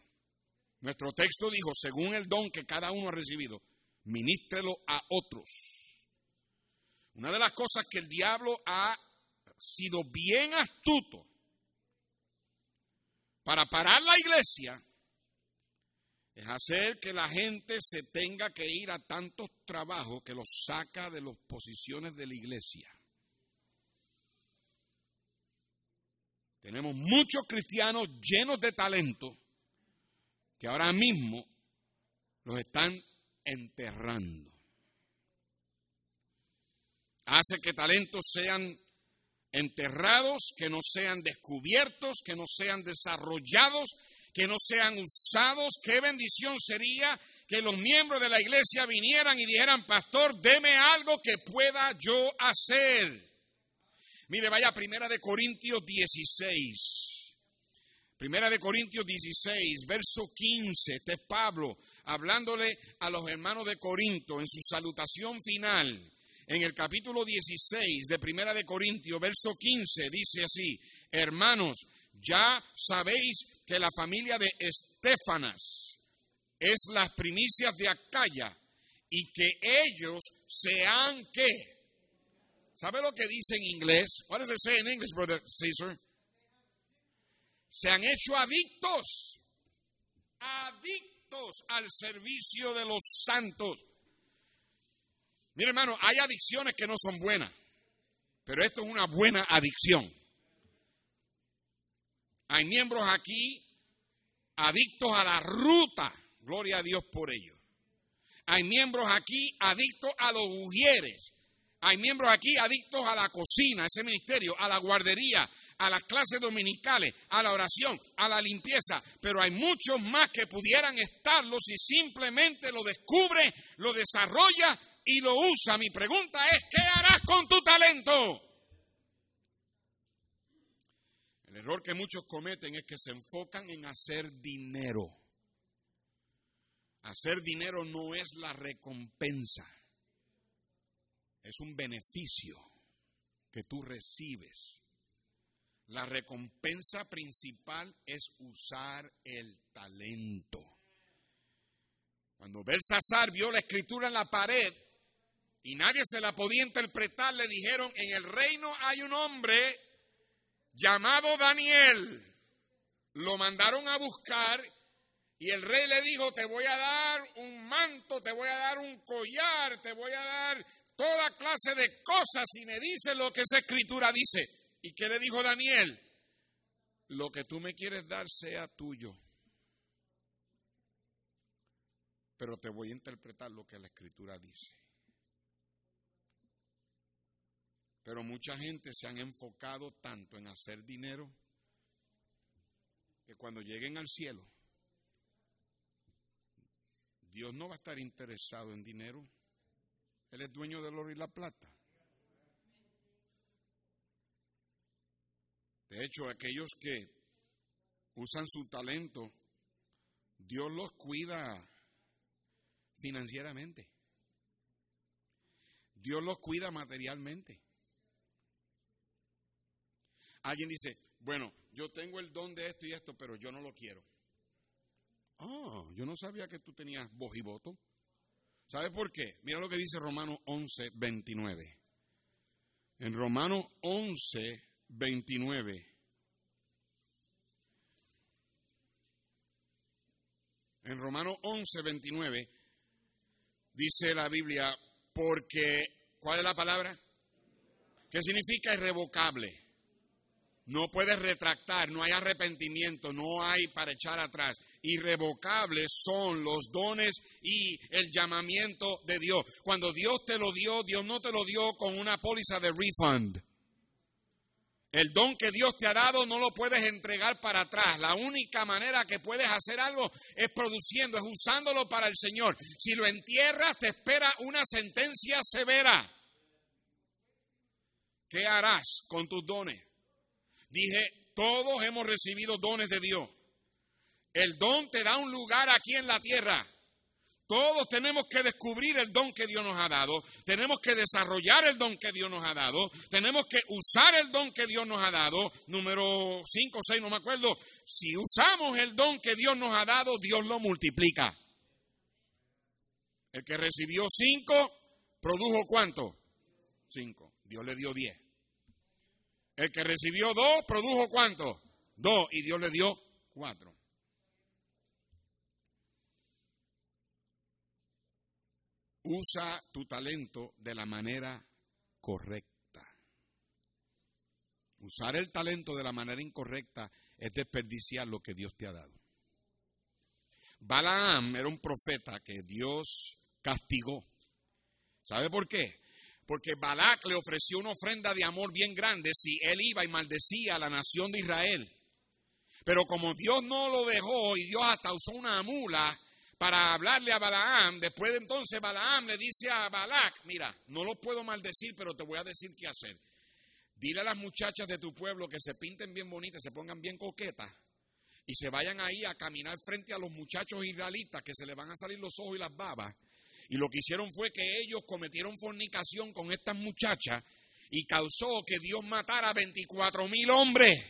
Nuestro texto dijo, según el don que cada uno ha recibido, ministrelo a otros. Una de las cosas que el diablo ha sido bien astuto para parar la iglesia es hacer que la gente se tenga que ir a tantos trabajos que los saca de las posiciones de la iglesia. Tenemos muchos cristianos llenos de talento que ahora mismo los están enterrando. Hace que talentos sean enterrados, que no sean descubiertos, que no sean desarrollados, que no sean usados. Qué bendición sería que los miembros de la iglesia vinieran y dijeran, pastor, deme algo que pueda yo hacer. Mire, vaya Primera de Corintios 16. Primera de Corintios 16, verso 15. Este es Pablo hablándole a los hermanos de Corinto en su salutación final en el capítulo 16 de Primera de Corintios, verso 15, dice así, hermanos, ya sabéis que la familia de Estefanas es las primicias de Acaya y que ellos se han qué? ¿Sabe lo que dice en inglés? What does it say in English, brother Caesar? Se han hecho adictos, adictos al servicio de los santos. Mire, hermano, hay adicciones que no son buenas, pero esto es una buena adicción. Hay miembros aquí adictos a la ruta, gloria a Dios por ello. Hay miembros aquí adictos a los ujieres. Hay miembros aquí adictos a la cocina, ese ministerio, a la guardería, a las clases dominicales, a la oración, a la limpieza, pero hay muchos más que pudieran estarlo si simplemente lo descubre, lo desarrolla y lo usa. Mi pregunta es, ¿qué harás con tu talento? El error que muchos cometen es que se enfocan en hacer dinero. Hacer dinero no es la recompensa, es un beneficio que tú recibes. La recompensa principal es usar el talento. Cuando Belsasar vio la escritura en la pared, y nadie se la podía interpretar, le dijeron, en el reino hay un hombre llamado Daniel. Lo mandaron a buscar y el rey le dijo, te voy a dar un manto, te voy a dar un collar, te voy a dar toda clase de cosas y me dice lo que esa escritura dice. ¿Y qué le dijo Daniel? Lo que tú me quieres dar sea tuyo. Pero te voy a interpretar lo que la escritura dice. Pero mucha gente se han enfocado tanto en hacer dinero que cuando lleguen al cielo, Dios no va a estar interesado en dinero. Él es dueño del oro y la plata. De hecho, aquellos que usan su talento, Dios los cuida financieramente. Dios los cuida materialmente. Alguien dice, bueno, yo tengo el don de esto y esto, pero yo no lo quiero. Ah, yo no sabía que tú tenías voz y voto. ¿Sabe por qué? Mira lo que dice Romano 11, 29. En Romano 11, 29. En Romanos 11, 29 dice la Biblia, porque, ¿cuál es la palabra? ¿Qué significa irrevocable? No puedes retractar, no hay arrepentimiento, no hay para echar atrás. Irrevocables son los dones y el llamamiento de Dios. Cuando Dios te lo dio, Dios no te lo dio con una póliza de refund. El don que Dios te ha dado no lo puedes entregar para atrás. La única manera que puedes hacer algo es produciendo, es usándolo para el Señor. Si lo entierras, te espera una sentencia severa. ¿Qué harás con tus dones? Dije, todos hemos recibido dones de Dios. El don te da un lugar aquí en la tierra. Todos tenemos que descubrir el don que Dios nos ha dado, tenemos que desarrollar el don que Dios nos ha dado, tenemos que usar el don que Dios nos ha dado. Número 5 o 6, no me acuerdo. Si usamos el don que Dios nos ha dado, Dios lo multiplica. El que recibió 5, produjo cuánto? 5. Dios le dio 10. El que recibió 2, produjo cuánto? 2. Y Dios le dio 4. Usa tu talento de la manera correcta. Usar el talento de la manera incorrecta es desperdiciar lo que Dios te ha dado. Balaam era un profeta que Dios castigó. ¿Sabe por qué? Porque Balac le ofreció una ofrenda de amor bien grande si él iba y maldecía a la nación de Israel. Pero como Dios no lo dejó y Dios hasta usó una mula para hablarle a Balaam. Después de entonces Balaam le dice a Balac, mira, no lo puedo maldecir, pero te voy a decir qué hacer. Dile a las muchachas de tu pueblo que se pinten bien bonitas, se pongan bien coquetas y se vayan ahí a caminar frente a los muchachos israelitas que se les van a salir los ojos y las babas. Y lo que hicieron fue que ellos cometieron fornicación con estas muchachas y causó que Dios matara a 24 mil hombres.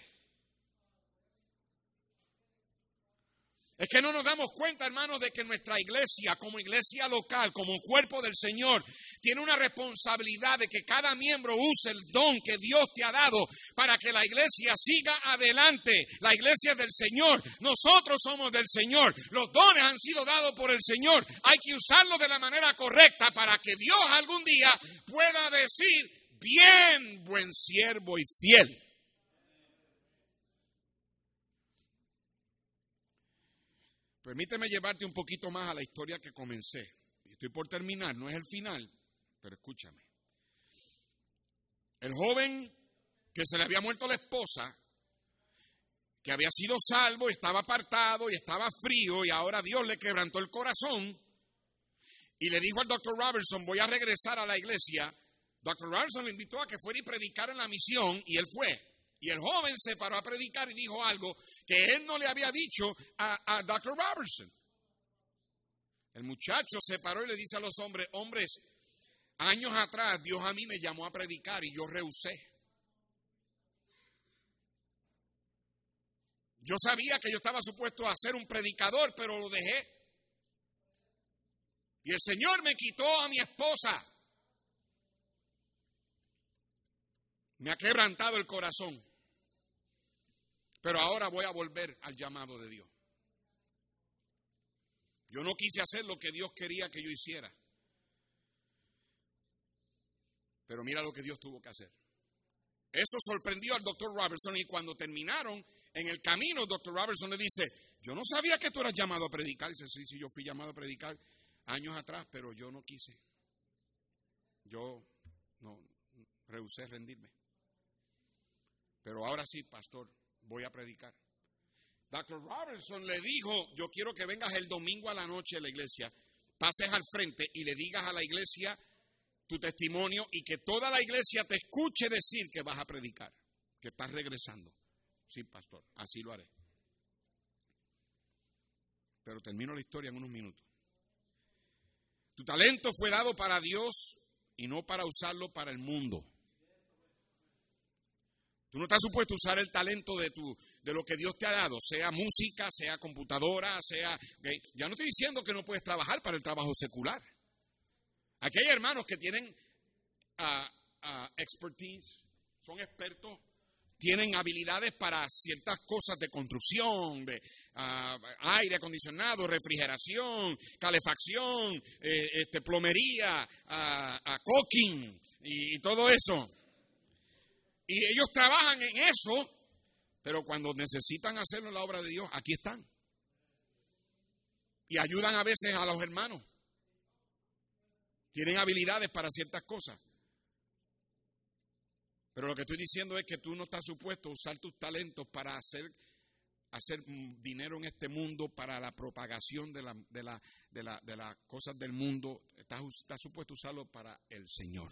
Es que no nos damos cuenta, hermanos, de que nuestra iglesia, como iglesia local, como cuerpo del Señor, tiene una responsabilidad de que cada miembro use el don que Dios te ha dado para que la iglesia siga adelante. La iglesia es del Señor. Nosotros somos del Señor. Los dones han sido dados por el Señor. Hay que usarlos de la manera correcta para que Dios algún día pueda decir, bien, buen siervo y fiel. Permíteme llevarte un poquito más a la historia que comencé. Estoy por terminar, no es el final, pero escúchame. El joven que se le había muerto la esposa, que había sido salvo, estaba apartado y estaba frío y ahora Dios le quebrantó el corazón y le dijo al doctor Robertson, voy a regresar a la iglesia. Doctor Robertson le invitó a que fuera y predicar en la misión y él fue. Y el joven se paró a predicar y dijo algo que él no le había dicho a, a Dr. Robertson. El muchacho se paró y le dice a los hombres, hombres, años atrás Dios a mí me llamó a predicar y yo rehusé. Yo sabía que yo estaba supuesto a ser un predicador, pero lo dejé. Y el Señor me quitó a mi esposa. Me ha quebrantado el corazón. Pero ahora voy a volver al llamado de Dios. Yo no quise hacer lo que Dios quería que yo hiciera. Pero mira lo que Dios tuvo que hacer. Eso sorprendió al doctor Robertson y cuando terminaron en el camino, el doctor Robertson le dice, yo no sabía que tú eras llamado a predicar. Y dice, sí, sí, yo fui llamado a predicar años atrás, pero yo no quise. Yo no rehusé rendirme. Pero ahora sí, pastor, voy a predicar. Dr. Robertson le dijo, yo quiero que vengas el domingo a la noche a la iglesia, pases al frente y le digas a la iglesia tu testimonio y que toda la iglesia te escuche decir que vas a predicar, que estás regresando. Sí, pastor, así lo haré. Pero termino la historia en unos minutos. Tu talento fue dado para Dios y no para usarlo para el mundo. Tú no estás supuesto a usar el talento de, tu, de lo que Dios te ha dado, sea música, sea computadora, sea... Ya no estoy diciendo que no puedes trabajar para el trabajo secular. Aquí hay hermanos que tienen uh, uh, expertise, son expertos tienen habilidades para ciertas cosas de construcción, de ah, aire acondicionado, refrigeración, calefacción, eh, este, plomería, cooking y todo eso. Y ellos trabajan en eso, pero cuando necesitan hacerlo la obra de Dios, aquí están. Y ayudan a veces a los hermanos. Tienen habilidades para ciertas cosas. Pero lo que estoy diciendo es que tú no estás supuesto a usar tus talentos para hacer, hacer dinero en este mundo, para la propagación de, la, de, la, de, la, de las cosas del mundo. Estás, estás supuesto a usarlo para el Señor.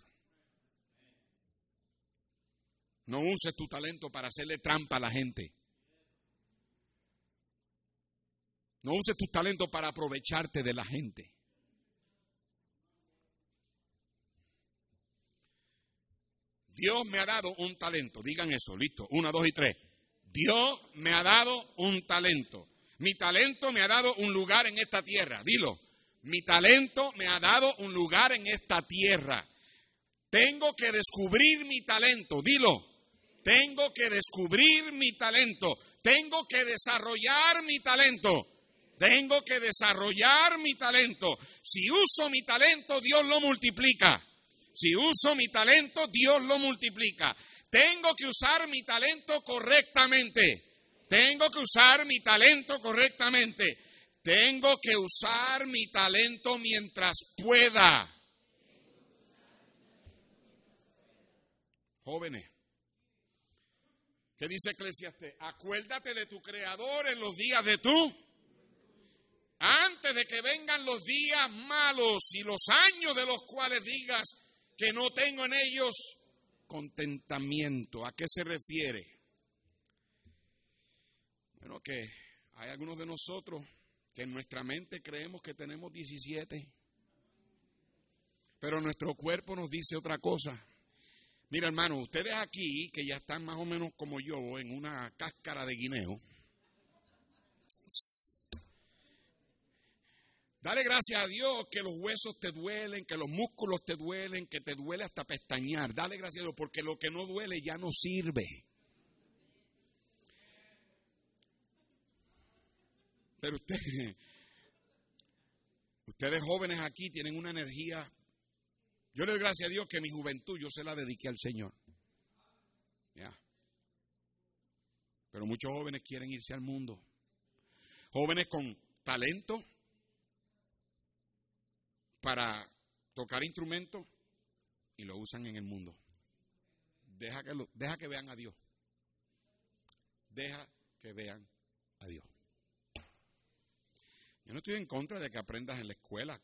No uses tu talento para hacerle trampa a la gente. No uses tu talento para aprovecharte de la gente. Dios me ha dado un talento. Digan eso, listo. Una, dos y tres. Dios me ha dado un talento. Mi talento me ha dado un lugar en esta tierra. Dilo. Mi talento me ha dado un lugar en esta tierra. Tengo que descubrir mi talento. Dilo. Tengo que descubrir mi talento. Tengo que desarrollar mi talento. Tengo que desarrollar mi talento. Si uso mi talento, Dios lo multiplica. Si uso mi talento, Dios lo multiplica. Tengo que usar mi talento correctamente. Tengo que usar mi talento correctamente. Tengo que usar mi talento mientras pueda. Jóvenes, ¿qué dice Eclesiastes? Acuérdate de tu Creador en los días de tú. Antes de que vengan los días malos y los años de los cuales digas, que no tengo en ellos contentamiento. ¿A qué se refiere? Bueno, que hay algunos de nosotros que en nuestra mente creemos que tenemos 17, pero nuestro cuerpo nos dice otra cosa. Mira, hermano, ustedes aquí, que ya están más o menos como yo, en una cáscara de guineo, Dale gracias a Dios que los huesos te duelen, que los músculos te duelen, que te duele hasta pestañear. Dale gracias a Dios porque lo que no duele ya no sirve. Pero ustedes, ustedes jóvenes aquí tienen una energía. Yo le doy gracias a Dios que mi juventud yo se la dediqué al Señor. Ya. Pero muchos jóvenes quieren irse al mundo. Jóvenes con talento, para tocar instrumentos y lo usan en el mundo. Deja que, lo, deja que vean a Dios. Deja que vean a Dios. Yo no estoy en contra de que aprendas en la escuela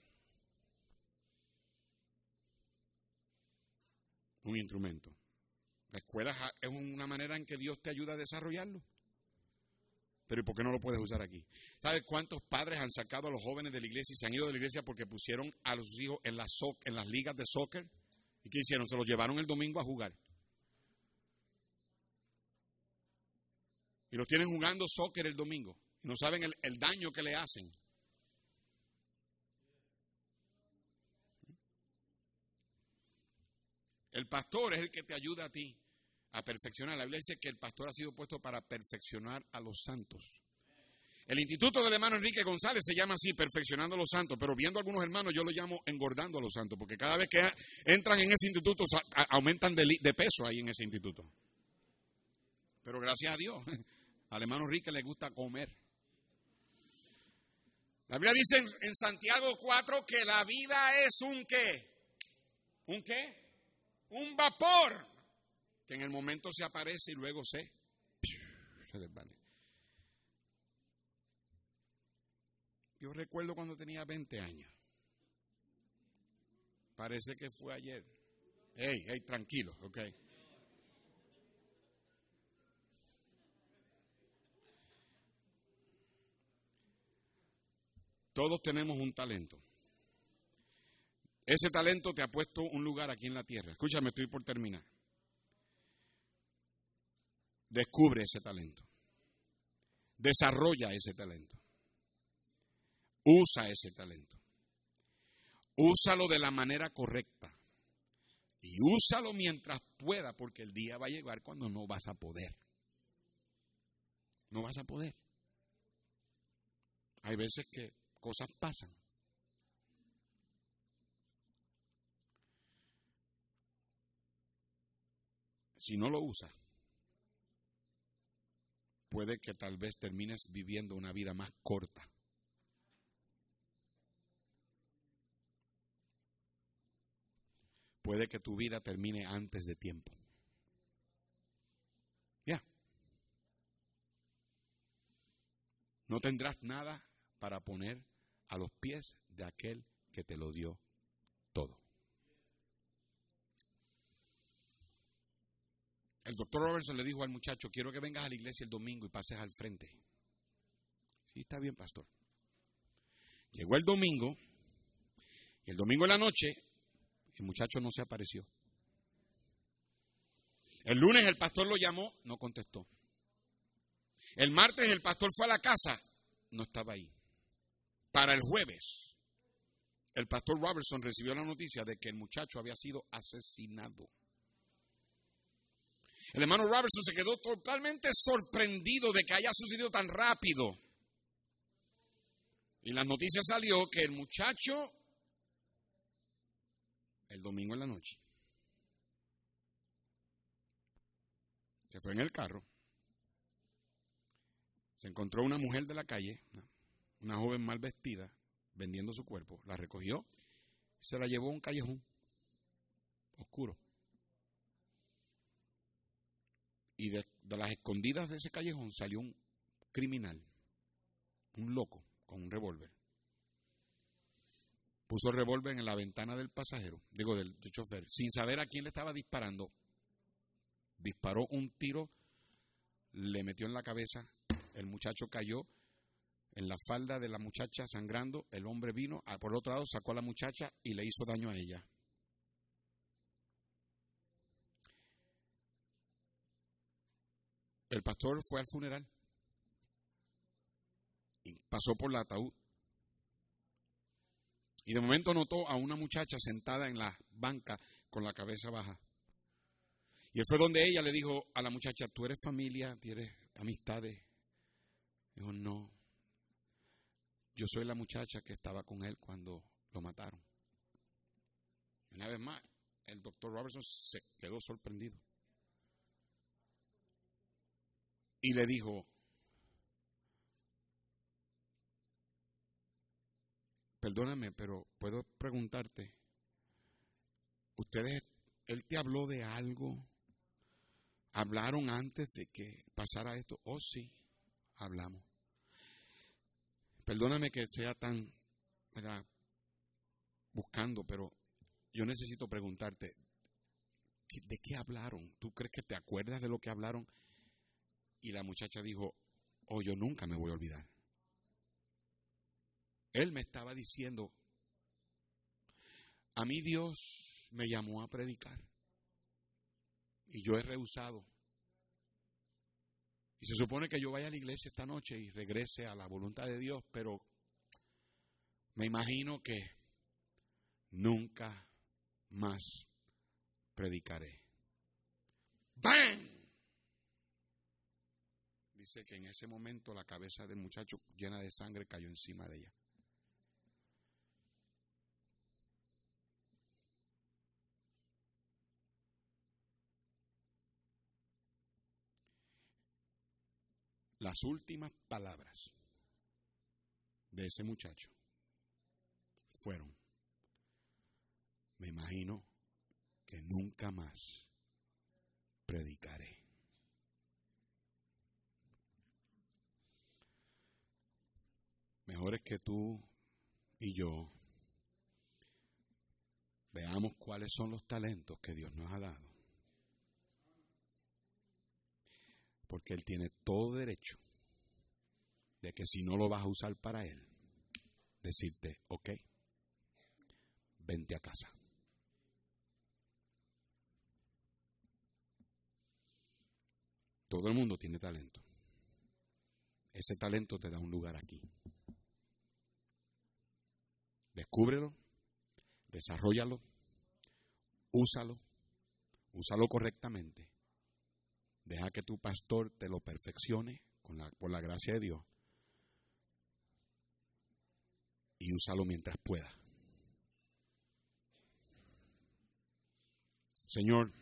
un instrumento. La escuela es una manera en que Dios te ayuda a desarrollarlo. Pero ¿y por qué no lo puedes usar aquí? ¿Sabes cuántos padres han sacado a los jóvenes de la iglesia y se han ido de la iglesia porque pusieron a los hijos en las, en las ligas de soccer? ¿Y qué hicieron? Se los llevaron el domingo a jugar. Y los tienen jugando soccer el domingo. Y no saben el, el daño que le hacen. El pastor es el que te ayuda a ti a perfeccionar. La Biblia dice que el pastor ha sido puesto para perfeccionar a los santos. El instituto del hermano Enrique González se llama así, perfeccionando a los santos, pero viendo a algunos hermanos yo lo llamo engordando a los santos, porque cada vez que entran en ese instituto aumentan de, peso ahí en ese instituto. Pero gracias a Dios, al hermano Enrique le gusta comer. La Biblia dice en, Santiago 4 que la vida es un qué. ¿Un qué? Un vapor que en el momento se aparece y luego se, desvanece. Yo recuerdo cuando tenía 20 años. Parece que fue ayer. Hey, hey, tranquilo, ok. Todos tenemos un talento. Ese talento te ha puesto un lugar aquí en la tierra. Escúchame, estoy por terminar. Descubre ese talento. Desarrolla ese talento. Usa ese talento. Úsalo de la manera correcta. Y úsalo mientras pueda, porque el día va a llegar cuando no vas a poder. No vas a poder. Hay veces que cosas pasan. Si no lo usas, puede que tal vez termines viviendo una vida más corta. Puede que tu vida termine antes de tiempo. Ya. No tendrás nada para poner a los pies de aquel que te lo dio todo. El doctor Robertson le dijo al muchacho, quiero que vengas a la iglesia el domingo y pases al frente. Sí, está bien, pastor. Llegó el domingo, y el domingo en la noche, el muchacho no se apareció. El lunes el pastor lo llamó, no contestó. El martes el pastor fue a la casa, no estaba ahí. Para el jueves, el pastor Robertson recibió la noticia de que el muchacho había sido asesinado. El hermano Robertson se quedó totalmente sorprendido de que haya sucedido tan rápido. Y la noticia salió que el muchacho, el domingo en la noche, se fue en el carro, se encontró una mujer de la calle, una joven mal vestida, vendiendo su cuerpo, la recogió, se la llevó a un callejón oscuro. Y de, las escondidas de ese callejón salió un criminal, un loco, con un revólver. Puso el revólver en la ventana del pasajero, digo del, del chofer, sin saber a quién le estaba disparando. Disparó un tiro, le metió en la cabeza, el muchacho cayó en la falda de la muchacha sangrando, el hombre vino, por otro lado sacó a la muchacha y le hizo daño a ella. El pastor fue al funeral y pasó por el ataúd. Y de momento notó a una muchacha sentada en la banca con la cabeza baja. Y él fue donde ella le dijo a la muchacha, ¿tú eres familia? ¿Tienes amistades? Dijo, no. Yo soy la muchacha que estaba con él cuando lo mataron. Una vez más, el doctor Robertson se quedó sorprendido. Y le dijo, perdóname, pero puedo preguntarte, ¿ustedes, él te habló de algo? ¿Hablaron antes de que pasara esto? Oh, sí, hablamos. Perdóname que sea tan, buscando, pero yo necesito preguntarte, ¿de qué hablaron? ¿Tú crees que te acuerdas de lo que hablaron? Y la muchacha dijo, oh, yo nunca me voy a olvidar. Él me estaba diciendo, a mí Dios me llamó a predicar y yo he rehusado. Y se supone que yo vaya a la iglesia esta noche y regrese a la voluntad de Dios, pero me imagino que nunca más predicaré. ¡Bang! Dice que en ese momento la cabeza del muchacho llena de sangre cayó encima de ella. Las últimas palabras de ese muchacho fueron, me imagino que nunca más predicaré. Mejor es que tú y yo veamos cuáles son los talentos que Dios nos ha dado. Porque Él tiene todo derecho de que si no lo vas a usar para Él, decirte, ok, vente a casa. Todo el mundo tiene talento. Ese talento te da un lugar aquí. Descúbrelo, desarrollalo, úsalo úsalo correctamente. Deja que tu pastor te lo perfeccione con la, por la gracia de Dios. Y úsalo mientras pueda. Señor,